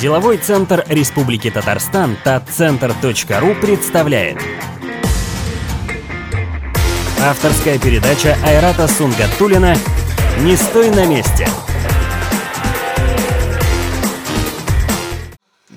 Деловой центр Республики Татарстан татцентр.ру представляет. Авторская передача Айрата Сунгатулина «Не стой на месте»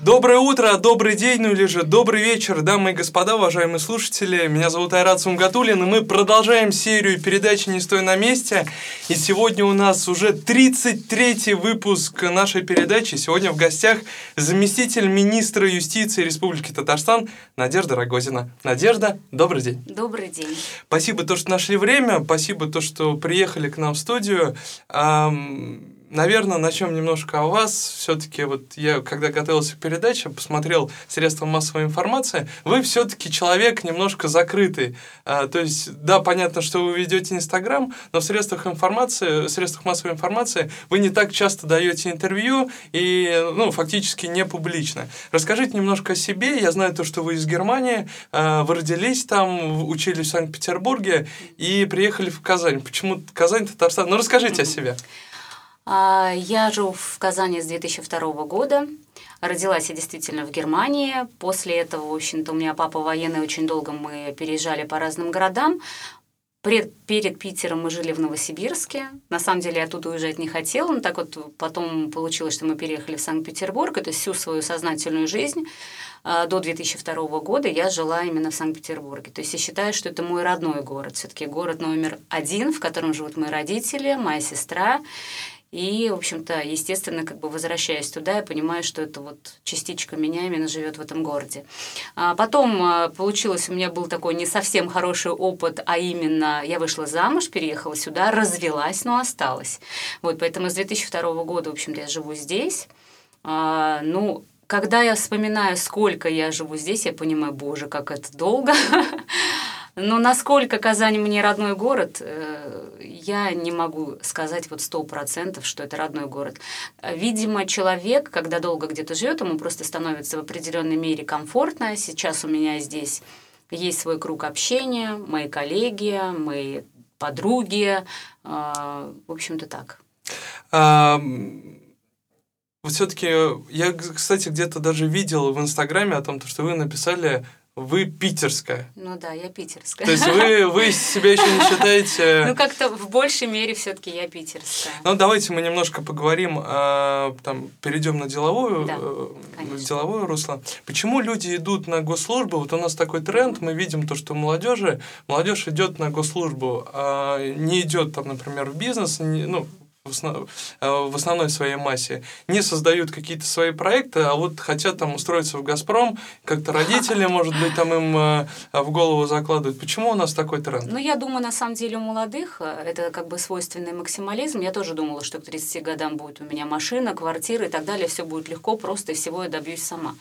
Доброе утро, добрый день, ну или же добрый вечер, дамы и господа, уважаемые слушатели. Меня зовут Айрат Сумгатулин, и мы продолжаем серию передачи «Не стой на месте». И сегодня у нас уже 33-й выпуск нашей передачи. Сегодня в гостях заместитель министра юстиции Республики Татарстан Надежда Рогозина. Надежда, добрый день. Добрый день. Спасибо, то, что нашли время, спасибо, то, что приехали к нам в студию. Наверное, начнем немножко о вас. Все-таки вот я, когда готовился к передаче, посмотрел средства массовой информации. Вы все-таки человек немножко закрытый. А, то есть, да, понятно, что вы ведете Инстаграм, но в средствах информации, в средствах массовой информации вы не так часто даете интервью и, ну, фактически не публично. Расскажите немножко о себе. Я знаю то, что вы из Германии, а, вы родились там, учились в Санкт-Петербурге и приехали в Казань. Почему Казань, Татарстан? Ну, расскажите mm-hmm. о себе. А, я живу в Казани с 2002 года. Родилась я действительно в Германии. После этого, в общем-то, у меня папа военный, очень долго мы переезжали по разным городам. Пред, перед Питером мы жили в Новосибирске. На самом деле я оттуда уезжать не хотела, но так вот потом получилось, что мы переехали в Санкт-Петербург. Это всю свою сознательную жизнь а, до 2002 года я жила именно в Санкт-Петербурге. То есть я считаю, что это мой родной город. Все-таки город номер один, в котором живут мои родители, моя сестра. И, в общем-то, естественно, как бы возвращаясь туда, я понимаю, что это вот частичка меня именно живет в этом городе. А потом а, получилось, у меня был такой не совсем хороший опыт, а именно я вышла замуж, переехала сюда, развелась, но осталась. Вот, поэтому с 2002 года, в общем-то, я живу здесь. А, ну, когда я вспоминаю, сколько я живу здесь, я понимаю, боже, как это долго. Но насколько Казань мне родной город, э, я не могу сказать вот сто процентов, что это родной город. Видимо, человек, когда долго где-то живет, ему просто становится в определенной мере комфортно. Сейчас у меня здесь есть свой круг общения, мои коллеги, мои подруги. Э, в общем-то так. Вот все-таки я, кстати, где-то даже видел в Инстаграме о том, что вы написали вы питерская. Ну да, я питерская. То есть вы, вы себя еще не считаете... Ну как-то в большей мере все-таки я питерская. Ну давайте мы немножко поговорим, а, там, перейдем на деловую, да, э, деловое русло. Почему люди идут на госслужбу? Вот у нас такой тренд, мы видим то, что молодежи, молодежь идет на госслужбу, а не идет там, например, в бизнес, не, ну, в, основ, э, в основной своей массе не создают какие-то свои проекты, а вот хотят там устроиться в «Газпром», как-то родители, может быть, там им э, в голову закладывают. Почему у нас такой тренд? Ну, я думаю, на самом деле у молодых э, это как бы свойственный максимализм. Я тоже думала, что к 30 годам будет у меня машина, квартира и так далее, все будет легко, просто и всего я добьюсь сама.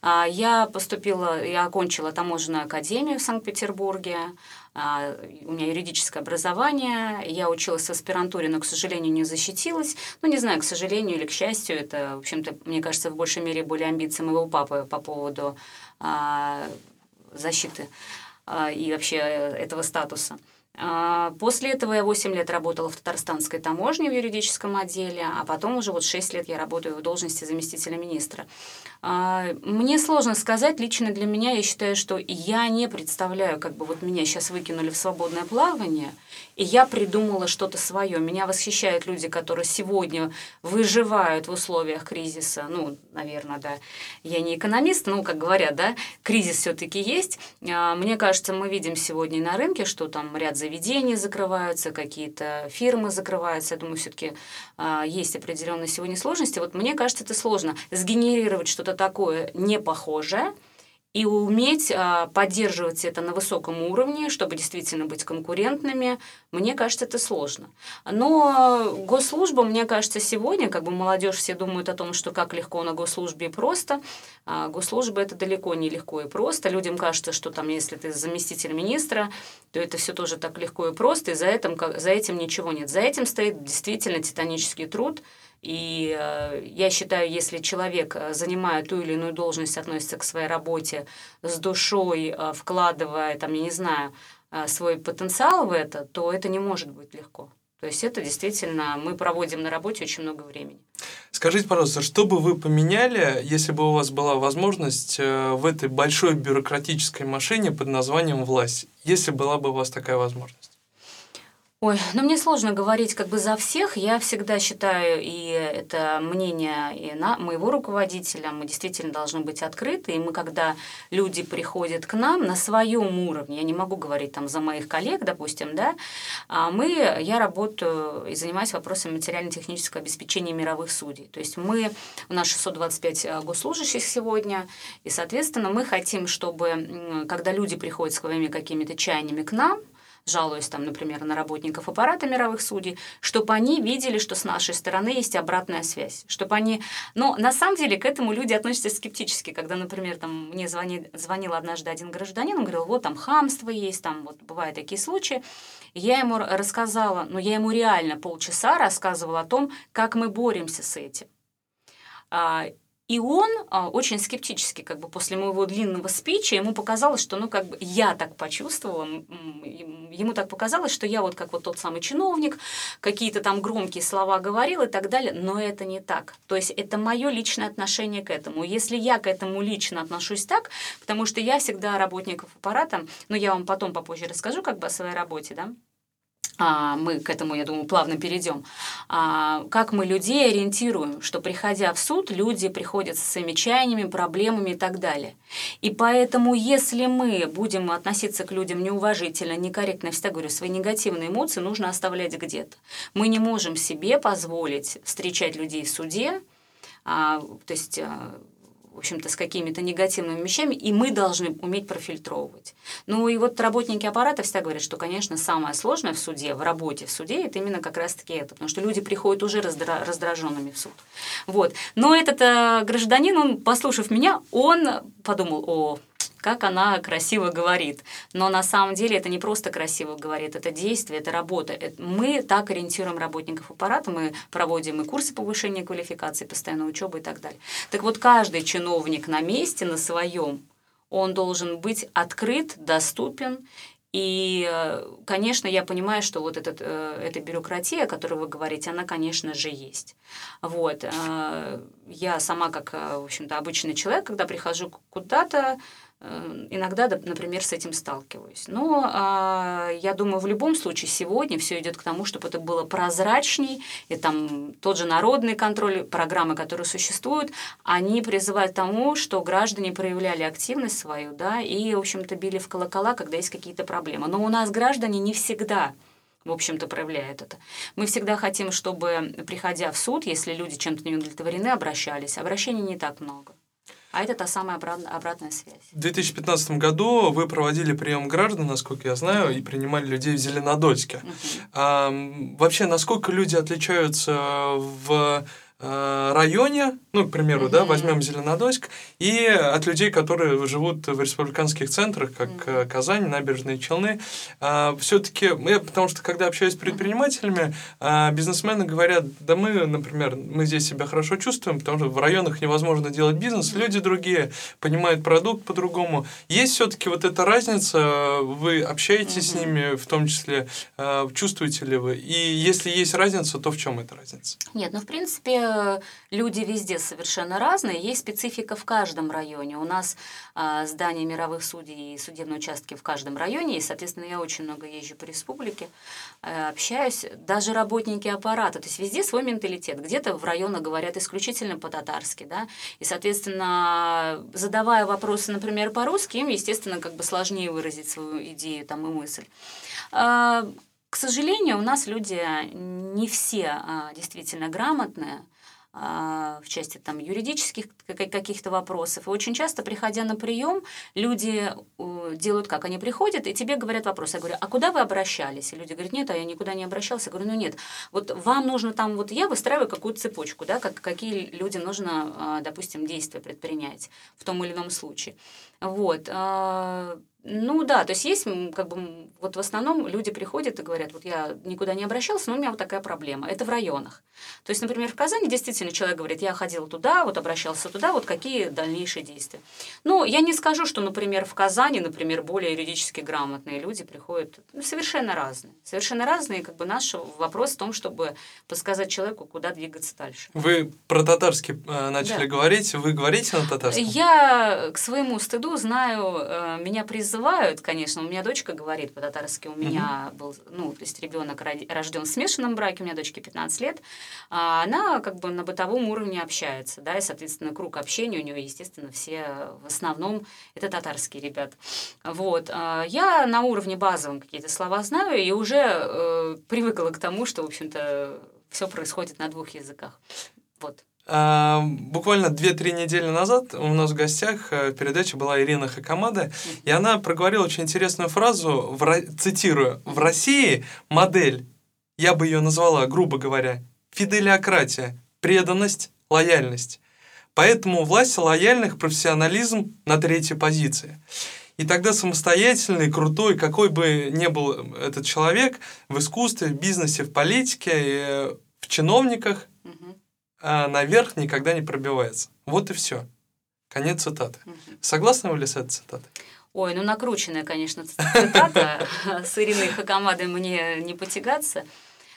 А, я поступила, я окончила таможенную академию в Санкт-Петербурге. А, у меня юридическое образование. Я училась в аспирантуре, но, к сожалению, не защитилась. Ну, не знаю, к сожалению или к счастью, это, в общем-то, мне кажется, в большей мере были амбиции моего папы по поводу а, защиты и вообще этого статуса. А, после этого я 8 лет работала в татарстанской таможне в юридическом отделе, а потом уже вот 6 лет я работаю в должности заместителя министра. А, мне сложно сказать, лично для меня я считаю, что я не представляю, как бы вот меня сейчас выкинули в свободное плавание, и я придумала что-то свое. Меня восхищают люди, которые сегодня выживают в условиях кризиса. Ну, наверное, да. Я не экономист, но, как говорят, да, кризис все-таки есть. А, мне кажется, мы видим сегодня на рынке, что там ряд заведений закрываются, какие-то фирмы закрываются. Я думаю, все-таки а, есть определенные сегодня сложности. Вот мне кажется, это сложно. Сгенерировать что-то такое непохожее – и уметь а, поддерживать это на высоком уровне, чтобы действительно быть конкурентными, мне кажется, это сложно. Но госслужба, мне кажется, сегодня, как бы молодежь все думают о том, что как легко на госслужбе и просто, а госслужба это далеко не легко и просто. Людям кажется, что там, если ты заместитель министра, то это все тоже так легко и просто, и за этим, за этим ничего нет. За этим стоит действительно титанический труд – и э, я считаю, если человек, э, занимая ту или иную должность, относится к своей работе с душой, э, вкладывая, там, я не знаю, свой потенциал в это, то это не может быть легко. То есть это действительно мы проводим на работе очень много времени. Скажите, пожалуйста, что бы вы поменяли, если бы у вас была возможность в этой большой бюрократической машине под названием власть, если была бы у вас такая возможность? Ой, ну мне сложно говорить как бы за всех. Я всегда считаю, и это мнение и на, моего руководителя, мы действительно должны быть открыты. И мы, когда люди приходят к нам на своем уровне, я не могу говорить там за моих коллег, допустим, да, а мы, я работаю и занимаюсь вопросами материально-технического обеспечения мировых судей. То есть мы, у нас 625 э, госслужащих сегодня, и, соответственно, мы хотим, чтобы, когда люди приходят с какими-то чаяниями к нам, жалуясь там, например, на работников аппарата мировых судей, чтобы они видели, что с нашей стороны есть обратная связь, чтобы они... Но на самом деле к этому люди относятся скептически, когда, например, там мне звони... звонил однажды один гражданин, он говорил, вот там хамство есть, там вот бывают такие случаи. Я ему рассказала, ну я ему реально полчаса рассказывала о том, как мы боремся с этим. И он а, очень скептически, как бы после моего длинного спича, ему показалось, что, ну, как бы я так почувствовала, ему так показалось, что я вот как вот тот самый чиновник, какие-то там громкие слова говорил и так далее, но это не так. То есть это мое личное отношение к этому. Если я к этому лично отношусь так, потому что я всегда работников аппарата, но я вам потом попозже расскажу как бы о своей работе, да, а, мы к этому, я думаю, плавно перейдем, а, как мы людей ориентируем, что приходя в суд, люди приходят со своими чаяниями, проблемами и так далее. И поэтому, если мы будем относиться к людям неуважительно, некорректно, я всегда говорю, свои негативные эмоции нужно оставлять где-то. Мы не можем себе позволить встречать людей в суде, а, то есть в общем-то, с какими-то негативными вещами, и мы должны уметь профильтровывать. Ну и вот работники аппарата всегда говорят, что, конечно, самое сложное в суде, в работе в суде, это именно как раз-таки это, потому что люди приходят уже раздра- раздраженными в суд. Вот. Но этот э, гражданин, он, послушав меня, он подумал, о, как она красиво говорит. Но на самом деле это не просто красиво говорит, это действие, это работа. Мы так ориентируем работников аппарата, мы проводим и курсы повышения квалификации, постоянную учебу и так далее. Так вот, каждый чиновник на месте, на своем, он должен быть открыт, доступен и, э, конечно, я понимаю, что вот этот, э, эта бюрократия, о которой вы говорите, она, конечно же, есть. Вот. Э, я сама, как, в общем-то, обычный человек, когда прихожу куда-то, иногда, например, с этим сталкиваюсь. Но а, я думаю, в любом случае сегодня все идет к тому, чтобы это было прозрачней, и там тот же народный контроль, программы, которые существуют, они призывают к тому, что граждане проявляли активность свою, да, и, в общем-то, били в колокола, когда есть какие-то проблемы. Но у нас граждане не всегда в общем-то, проявляют это. Мы всегда хотим, чтобы, приходя в суд, если люди чем-то не удовлетворены, обращались. Обращений не так много. А это та самая обратная, обратная связь. В 2015 году вы проводили прием граждан, насколько я знаю, и принимали людей в Зеленодольске. Uh-huh. А, вообще, насколько люди отличаются в районе, ну, к примеру, mm-hmm. да, возьмем Зеленодольск, и от людей, которые живут в республиканских центрах, как mm-hmm. Казань, Набережные Челны, а, все-таки, я, потому что когда общаюсь с предпринимателями, а, бизнесмены говорят, да мы, например, мы здесь себя хорошо чувствуем, потому что в районах невозможно делать бизнес, mm-hmm. люди другие, понимают продукт по-другому. Есть все-таки вот эта разница, вы общаетесь mm-hmm. с ними, в том числе, чувствуете ли вы, и если есть разница, то в чем эта разница? Нет, ну, в принципе, люди везде совершенно разные, есть специфика в каждом районе. У нас э, здания мировых судей и судебные участки в каждом районе, и, соответственно, я очень много езжу по республике, э, общаюсь. Даже работники аппарата, то есть везде свой менталитет. Где-то в районах говорят исключительно по-татарски, да, и, соответственно, задавая вопросы, например, по-русски, им, естественно, как бы сложнее выразить свою идею там и мысль. А, к сожалению, у нас люди не все а, действительно грамотные, а, в части там, юридических каких-то вопросов. И очень часто, приходя на прием, люди делают как? Они приходят, и тебе говорят вопрос. Я говорю, а куда вы обращались? И люди говорят, нет, а я никуда не обращался. Я говорю, ну нет, вот вам нужно там, вот я выстраиваю какую-то цепочку, да, как, какие людям нужно, а, допустим, действия предпринять в том или ином случае. Вот. Ну да, то есть есть как бы вот в основном люди приходят и говорят, вот я никуда не обращался, но у меня вот такая проблема. Это в районах. То есть, например, в Казани действительно человек говорит, я ходил туда, вот обращался туда, вот какие дальнейшие действия. Ну, я не скажу, что, например, в Казани, например, более юридически грамотные люди приходят ну, совершенно разные. Совершенно разные, как бы наш вопрос в том, чтобы подсказать человеку, куда двигаться дальше. Вы про татарский э, начали да. говорить, вы говорите на татарском? Я к своему стыду знаю, э, меня призывают, конечно, у меня дочка говорит по-татарски, у меня угу. был, ну, то есть ребенок рожден в смешанном браке, у меня дочке 15 лет, а она как бы на бытовом уровне общается, да, и, соответственно, круг общения у нее, естественно, все в основном это татарские ребята. Вот. А я на уровне базовом какие-то слова знаю и уже э, привыкла к тому, что, в общем-то, все происходит на двух языках. Вот. Буквально 2-3 недели назад у нас в гостях э, передача была Ирина Хакамада, и она проговорила очень интересную фразу, в, цитирую, «В России модель, я бы ее назвала, грубо говоря, фиделиократия, преданность, лояльность. Поэтому власть лояльных, профессионализм на третьей позиции. И тогда самостоятельный, крутой, какой бы ни был этот человек в искусстве, в бизнесе, в политике, э, в чиновниках, а наверх никогда не пробивается. Вот и все. Конец цитаты. Согласны вы ли с этой цитатой? Ой, ну накрученная, конечно, цитата. С Ириной Хакамадой мне не потягаться.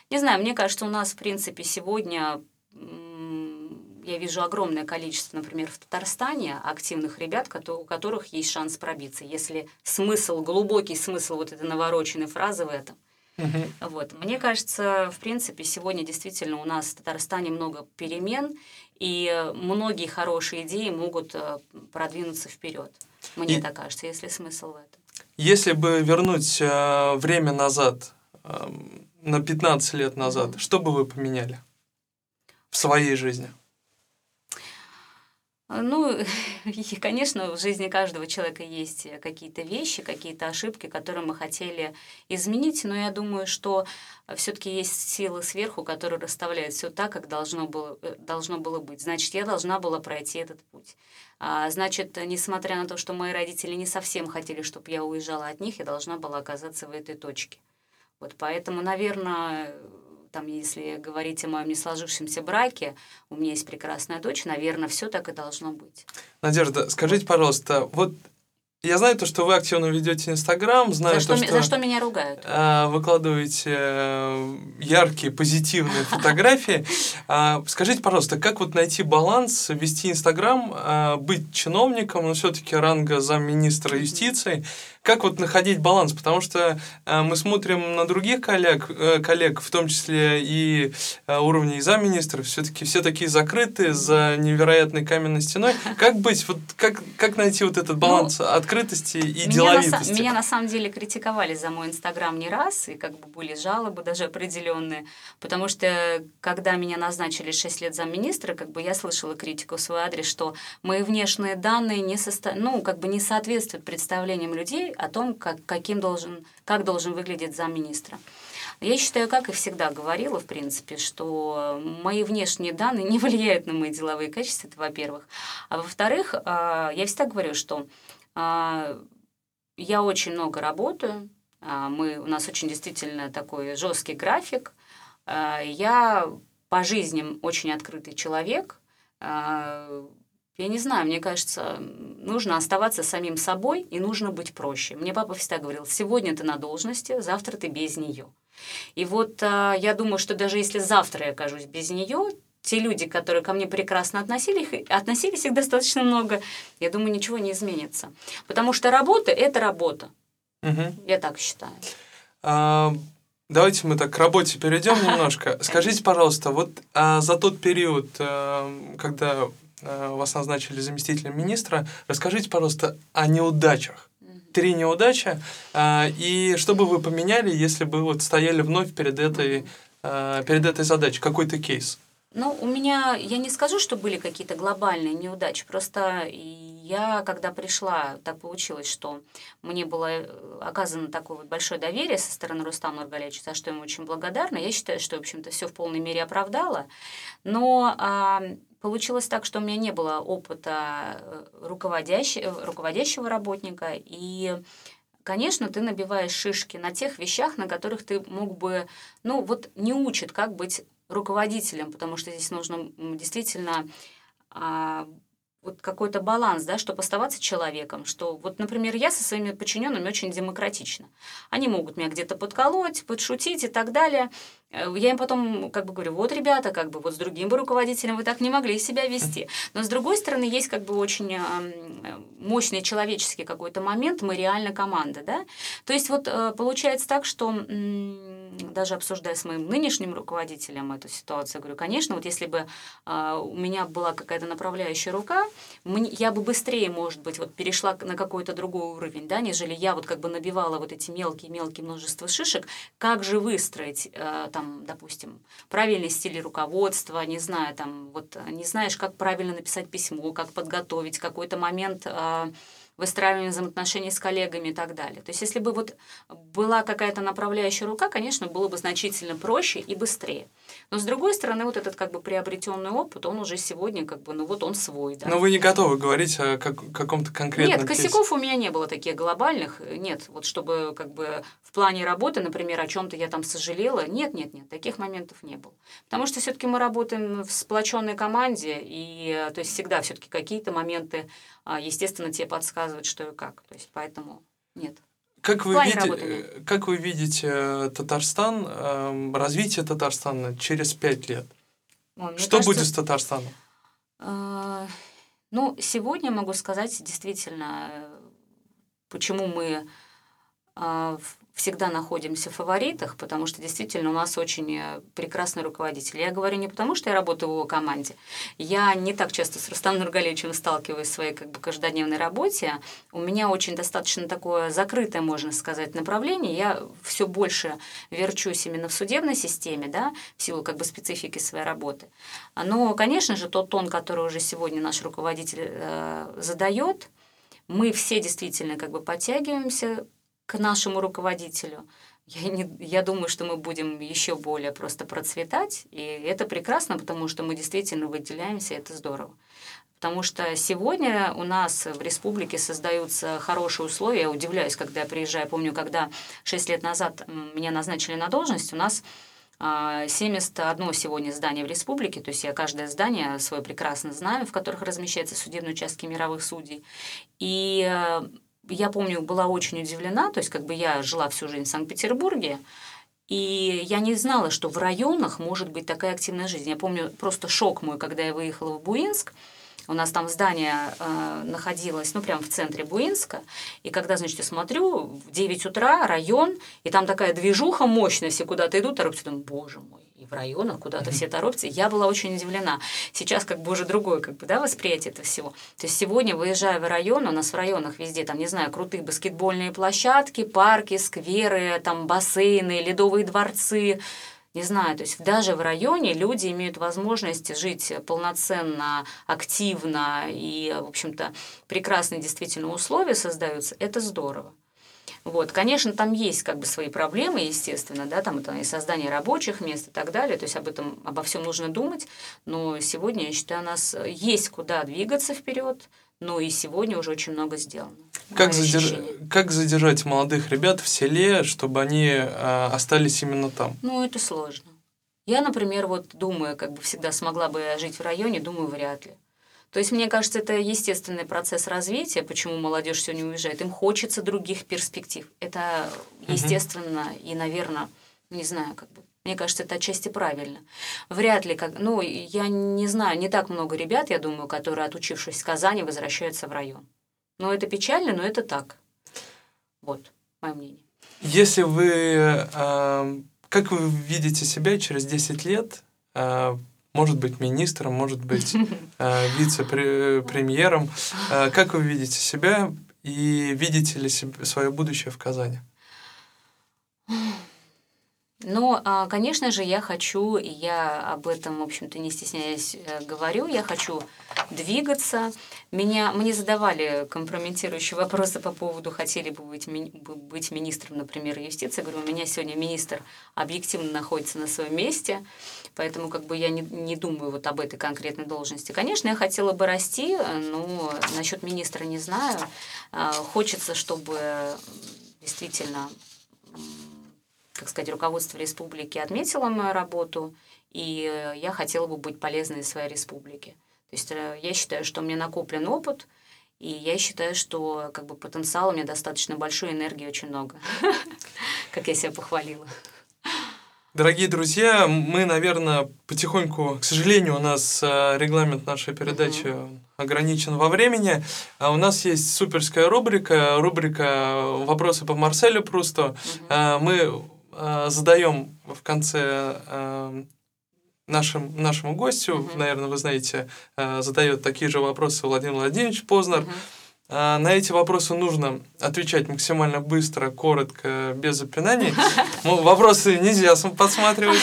Не знаю, мне кажется, у нас, в принципе, сегодня я вижу огромное количество, например, в Татарстане активных ребят, у которых есть шанс пробиться, если смысл, глубокий смысл вот этой навороченной фразы в этом – Угу. Вот. Мне кажется, в принципе, сегодня действительно у нас в Татарстане много перемен, и многие хорошие идеи могут э, продвинуться вперед. Мне и... так кажется, если смысл в этом. Если бы вернуть э, время назад, э, на 15 лет назад, угу. что бы вы поменяли в своей жизни? Ну, и, конечно, в жизни каждого человека есть какие-то вещи, какие-то ошибки, которые мы хотели изменить, но я думаю, что все-таки есть силы сверху, которые расставляют все так, как должно было, э, должно было быть. Значит, я должна была пройти этот путь. А, значит, несмотря на то, что мои родители не совсем хотели, чтобы я уезжала от них, я должна была оказаться в этой точке. Вот поэтому, наверное, там, если говорить о моем не сложившемся браке, у меня есть прекрасная дочь, наверное, все так и должно быть. Надежда, скажите, пожалуйста, вот я знаю то, что вы активно ведете Инстаграм, знаю за то, что, что... За что меня ругают? Э, выкладываете э, яркие, позитивные фотографии. А, скажите, пожалуйста, как вот найти баланс, вести Инстаграм, а, быть чиновником, но все-таки ранга замминистра юстиции, как вот находить баланс? Потому что э, мы смотрим на других коллег, э, коллег, в том числе и э, и замминистров, все-таки все такие закрытые за невероятной каменной стеной. Как быть? Вот как, как найти вот этот баланс ну, открытости и меня деловитости? На, меня на самом деле критиковали за мой Инстаграм не раз, и как бы были жалобы даже определенные, потому что когда меня назначили 6 лет замминистра, как бы я слышала критику в свой адрес, что мои внешние данные не, состо... ну, как бы не соответствуют представлениям людей о том, как, каким должен, как должен выглядеть замминистра. Я считаю, как и всегда говорила, в принципе, что мои внешние данные не влияют на мои деловые качества, это во-первых. А во-вторых, а, я всегда говорю, что а, я очень много работаю, а, мы, у нас очень действительно такой жесткий график. Я по жизни очень открытый человек, я не знаю, мне кажется, нужно оставаться самим собой и нужно быть проще. Мне папа всегда говорил, сегодня ты на должности, завтра ты без нее. И вот а, я думаю, что даже если завтра я окажусь без нее, те люди, которые ко мне прекрасно относились, относились их достаточно много, я думаю, ничего не изменится. Потому что работа – это работа. Угу. Я так считаю. А, давайте мы так к работе перейдем немножко. Скажите, пожалуйста, вот а, за тот период, а, когда вас назначили заместителем министра. Расскажите, пожалуйста, о неудачах. Три неудачи. Э, и что бы вы поменяли, если бы вот стояли вновь перед этой, э, перед этой задачей? Какой-то кейс? Ну, у меня, я не скажу, что были какие-то глобальные неудачи, просто я, когда пришла, так получилось, что мне было оказано такое вот большое доверие со стороны Рустама Нургалевича, за что ему очень благодарна. Я считаю, что, в общем-то, все в полной мере оправдало. Но а, Получилось так, что у меня не было опыта э, руководящего, руководящего работника, и конечно, ты набиваешь шишки на тех вещах, на которых ты мог бы, ну вот не учат, как быть руководителем, потому что здесь нужно действительно а, вот какой-то баланс, да, чтобы оставаться человеком, что вот, например, я со своими подчиненными очень демократична. Они могут меня где-то подколоть, подшутить и так далее. Э, я им потом как бы говорю, вот, ребята, как бы вот с другим бы руководителем вы так не могли себя вести. Но с другой стороны, есть как бы очень мощный человеческий какой-то момент, мы реально команда, да. То есть вот э, получается так, что даже обсуждая с моим нынешним руководителем эту ситуацию, говорю, конечно, вот если бы а, у меня была какая-то направляющая рука, я бы быстрее, может быть, вот перешла на какой-то другой уровень, да, нежели я вот как бы набивала вот эти мелкие-мелкие множество шишек, как же выстроить, э, там, допустим, правильный стиль руководства, не знаю, там, вот не знаешь, как правильно написать письмо, как подготовить какой-то момент а, выстраивание взаимоотношений с коллегами и так далее. То есть если бы вот была какая-то направляющая рука, конечно, было бы значительно проще и быстрее. Но с другой стороны, вот этот как бы приобретенный опыт, он уже сегодня как бы, ну вот он свой. Да? Но вы не готовы говорить о как, каком-то конкретном Нет, косяков кейсе. у меня не было таких глобальных. Нет, вот чтобы как бы в плане работы, например, о чем-то я там сожалела. Нет, нет, нет, таких моментов не было. Потому что все-таки мы работаем в сплоченной команде, и то есть всегда все-таки какие-то моменты, естественно, тебе подсказывают, что и как. То есть поэтому нет. Как вы, видите, как вы видите э, Татарстан, эм, развитие Татарстана через пять лет? Ой, Что кажется, будет с Татарстаном? Э, ну, сегодня могу сказать действительно, э, почему мы э, всегда находимся в фаворитах, потому что действительно у нас очень э, прекрасный руководитель. Я говорю не потому, что я работаю в его команде. Я не так часто с Рустамом Нургалевичем сталкиваюсь в своей как бы, каждодневной работе. У меня очень достаточно такое закрытое, можно сказать, направление. Я все больше верчусь именно в судебной системе, да, в силу как бы специфики своей работы. Но, конечно же, тот тон, который уже сегодня наш руководитель э, задает, мы все действительно как бы подтягиваемся к нашему руководителю. Я, не, я думаю, что мы будем еще более просто процветать, и это прекрасно, потому что мы действительно выделяемся, это здорово. Потому что сегодня у нас в республике создаются хорошие условия. Я удивляюсь, когда я приезжаю. Помню, когда 6 лет назад меня назначили на должность, у нас 71 а, сегодня здание в республике, то есть я каждое здание свое прекрасно знаю, в которых размещаются судебные участки мировых судей. И э, я помню, была очень удивлена, то есть как бы я жила всю жизнь в Санкт-Петербурге, и я не знала, что в районах может быть такая активная жизнь. Я помню просто шок мой, когда я выехала в Буинск, у нас там здание э, находилось, ну, прямо в центре Буинска. И когда, значит, я смотрю, в 9 утра район, и там такая движуха мощная, все куда-то идут, торопятся, думаю, боже мой, и в районах куда-то все торопятся. Я была очень удивлена. Сейчас как бы уже другое как бы, да, восприятие этого всего. То есть сегодня, выезжая в район, у нас в районах везде, там, не знаю, крутые баскетбольные площадки, парки, скверы, там, бассейны, ледовые дворцы, не знаю, то есть даже в районе люди имеют возможность жить полноценно, активно и, в общем-то, прекрасные действительно условия создаются, это здорово. Вот, конечно, там есть как бы свои проблемы, естественно, да, там это и создание рабочих мест и так далее, то есть об этом, обо всем нужно думать, но сегодня, я считаю, у нас есть куда двигаться вперед, но и сегодня уже очень много сделано. Как, задерж... как задержать молодых ребят в селе, чтобы они э, остались именно там? Ну, это сложно. Я, например, вот думаю, как бы всегда смогла бы жить в районе, думаю, вряд ли. То есть, мне кажется, это естественный процесс развития, почему молодежь сегодня уезжает. Им хочется других перспектив. Это естественно угу. и, наверное, не знаю, как бы мне кажется, это отчасти правильно. Вряд ли, как, ну, я не знаю, не так много ребят, я думаю, которые, отучившись в Казани, возвращаются в район. Но это печально, но это так. Вот, мое мнение. Если вы, э, как вы видите себя через 10 лет, э, может быть министром, может быть э, вице-премьером, э, как вы видите себя и видите ли себе, свое будущее в Казани? Но, а, конечно же, я хочу, и я об этом, в общем-то, не стесняясь э, говорю, я хочу двигаться. Меня, мне задавали компрометирующие вопросы по поводу, хотели бы быть, ми, быть министром, например, юстиции. Говорю, у меня сегодня министр объективно находится на своем месте, поэтому как бы я не, не думаю вот об этой конкретной должности. Конечно, я хотела бы расти, но насчет министра не знаю. А, хочется, чтобы действительно, как сказать, руководство республики отметило мою работу, и э, я хотела бы быть полезной своей республике. То есть э, я считаю, что у меня накоплен опыт, и я считаю, что как бы потенциал у меня достаточно большой, энергии очень много, как я себя похвалила. Дорогие друзья, мы, наверное, потихоньку, к сожалению, у нас э, регламент нашей передачи ограничен во времени. А у нас есть суперская рубрика, рубрика «Вопросы по Марселю Прусту». Mm-hmm. Мы э, задаем в конце нашим, нашему гостю, mm-hmm. наверное, вы знаете, задает такие же вопросы Владимир Владимирович Познер. Mm-hmm. А, на эти вопросы нужно отвечать максимально быстро, коротко, без запинаний. Вопросы нельзя подсматривать.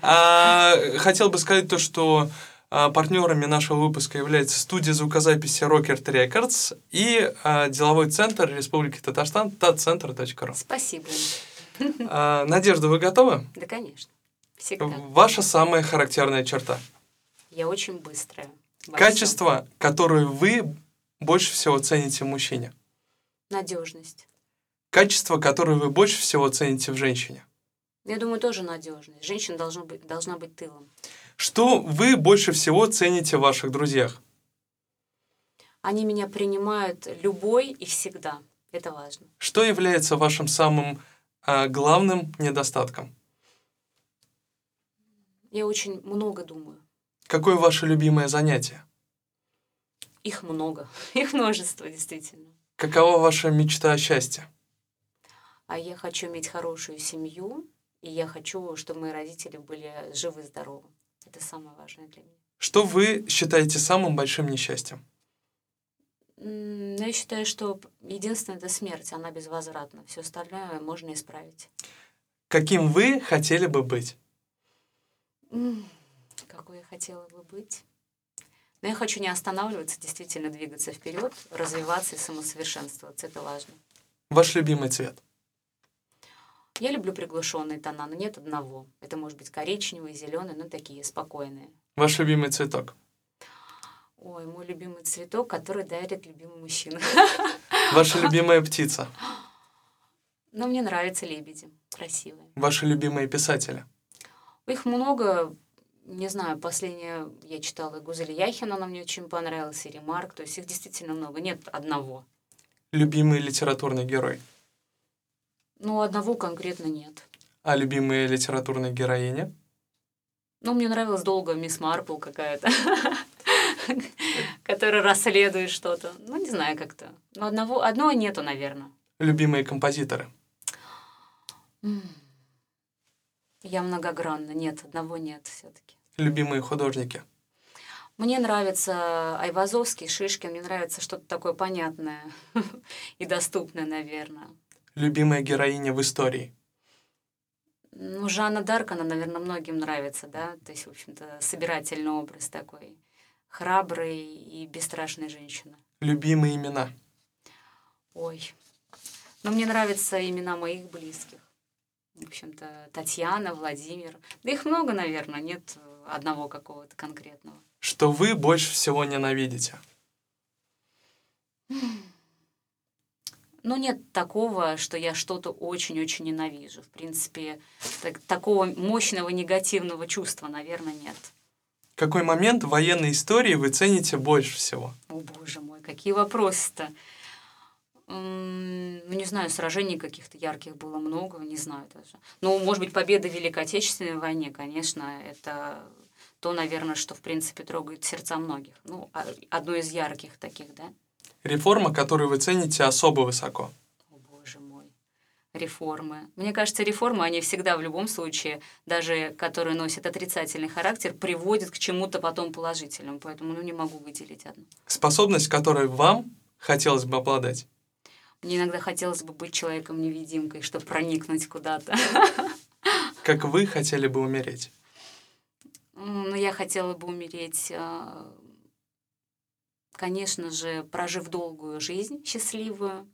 А, хотел бы сказать то, что а, партнерами нашего выпуска является студия звукозаписи Rockert Records и деловой центр Республики Татарстан tatcenter.ru. Спасибо. Надежда, вы готовы? Да, конечно. Всегда. Ваша самая характерная черта? Я очень быстрая. Качество, которое вы больше всего цените в мужчине? Надежность. Качество, которое вы больше всего цените в женщине? Я думаю, тоже надежность. Женщина должна быть, должна быть тылом. Что вы больше всего цените в ваших друзьях? Они меня принимают любой и всегда. Это важно. Что является вашим самым главным недостатком? Я очень много думаю. Какое ваше любимое занятие? Их много, их множество, действительно. Какова ваша мечта о счастье? А я хочу иметь хорошую семью, и я хочу, чтобы мои родители были живы и здоровы. Это самое важное для меня. Что вы считаете самым большим несчастьем? Ну, я считаю, что единственное это смерть, она безвозвратна. Все остальное можно исправить. Каким вы хотели бы быть? Какой я хотела бы быть? Но я хочу не останавливаться, действительно двигаться вперед, развиваться и самосовершенствоваться. Это важно. Ваш любимый цвет? Я люблю приглушенные тона, но нет одного. Это может быть коричневый, зеленый, но такие спокойные. Ваш любимый цветок? Ой, мой любимый цветок, который дарит любимый мужчина. Ваша любимая птица? Ну, мне нравятся лебеди, красивые. Ваши любимые писатели? Их много, не знаю, последнее я читала Гузель Яхина, она мне очень понравилась, и Ремарк, то есть их действительно много, нет одного. Любимый литературный герой? Ну, одного конкретно нет. А любимые литературные героини? Ну, мне нравилась долго мисс Марпл какая-то, которая расследует что-то. Ну, не знаю как-то. Но одного, одного нету, наверное. Любимые композиторы? Я многогранна. Нет, одного нет все-таки. Любимые художники? Мне нравится Айвазовский, Шишкин. Мне нравится что-то такое понятное и доступное, наверное. Любимая героиня в истории? Ну, Жанна Дарк, она, наверное, многим нравится, да? То есть, в общем-то, собирательный образ такой. Храбрый и бесстрашная женщина. Любимые имена? Ой. Ну, мне нравятся имена моих близких в общем-то, Татьяна, Владимир. Да их много, наверное, нет одного какого-то конкретного. Что вы больше всего ненавидите? Ну, нет такого, что я что-то очень-очень ненавижу. В принципе, так, такого мощного негативного чувства, наверное, нет. Какой момент в военной истории вы цените больше всего? О, боже мой, какие вопросы-то ну, не знаю, сражений каких-то ярких было много, не знаю даже. Ну, может быть, победа в Великой Отечественной войне, конечно, это то, наверное, что, в принципе, трогает сердца многих. Ну, а, одно из ярких таких, да. Реформа, которую вы цените особо высоко. Реформы. Мне кажется, реформы, они всегда в любом случае, даже которые носят отрицательный характер, приводят к чему-то потом положительному. Поэтому, ну, не могу выделить одну. Способность, которой вам хотелось бы обладать? Мне иногда хотелось бы быть человеком-невидимкой, чтобы проникнуть куда-то. Как вы хотели бы умереть? Ну, я хотела бы умереть, а, конечно же, прожив долгую жизнь, счастливую,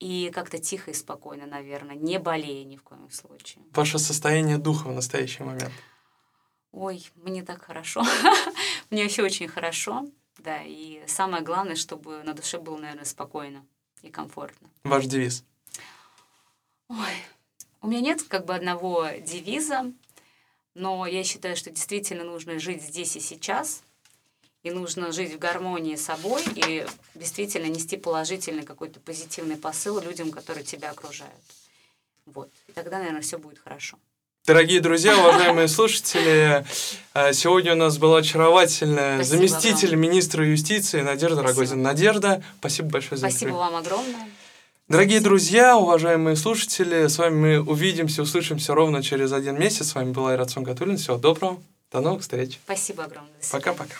и как-то тихо и спокойно, наверное, не болея ни в коем случае. Ваше состояние духа в настоящий момент? Ой, мне так хорошо. мне все очень хорошо, да, и самое главное, чтобы на душе было, наверное, спокойно и комфортно. Ваш девиз? Ой, у меня нет как бы одного девиза, но я считаю, что действительно нужно жить здесь и сейчас, и нужно жить в гармонии с собой и действительно нести положительный какой-то позитивный посыл людям, которые тебя окружают. Вот. И тогда, наверное, все будет хорошо. Дорогие друзья, уважаемые слушатели, э, сегодня у нас была очаровательная Спасибо заместитель вам. министра юстиции Надежда Спасибо. Рогозина. Надежда, спасибо большое за Спасибо интервью. вам огромное. Дорогие друзья, уважаемые слушатели, с вами мы увидимся, услышимся ровно через один месяц. С вами был Айрат Сунгатуллин. Всего доброго, до новых встреч. Спасибо огромное. Пока-пока.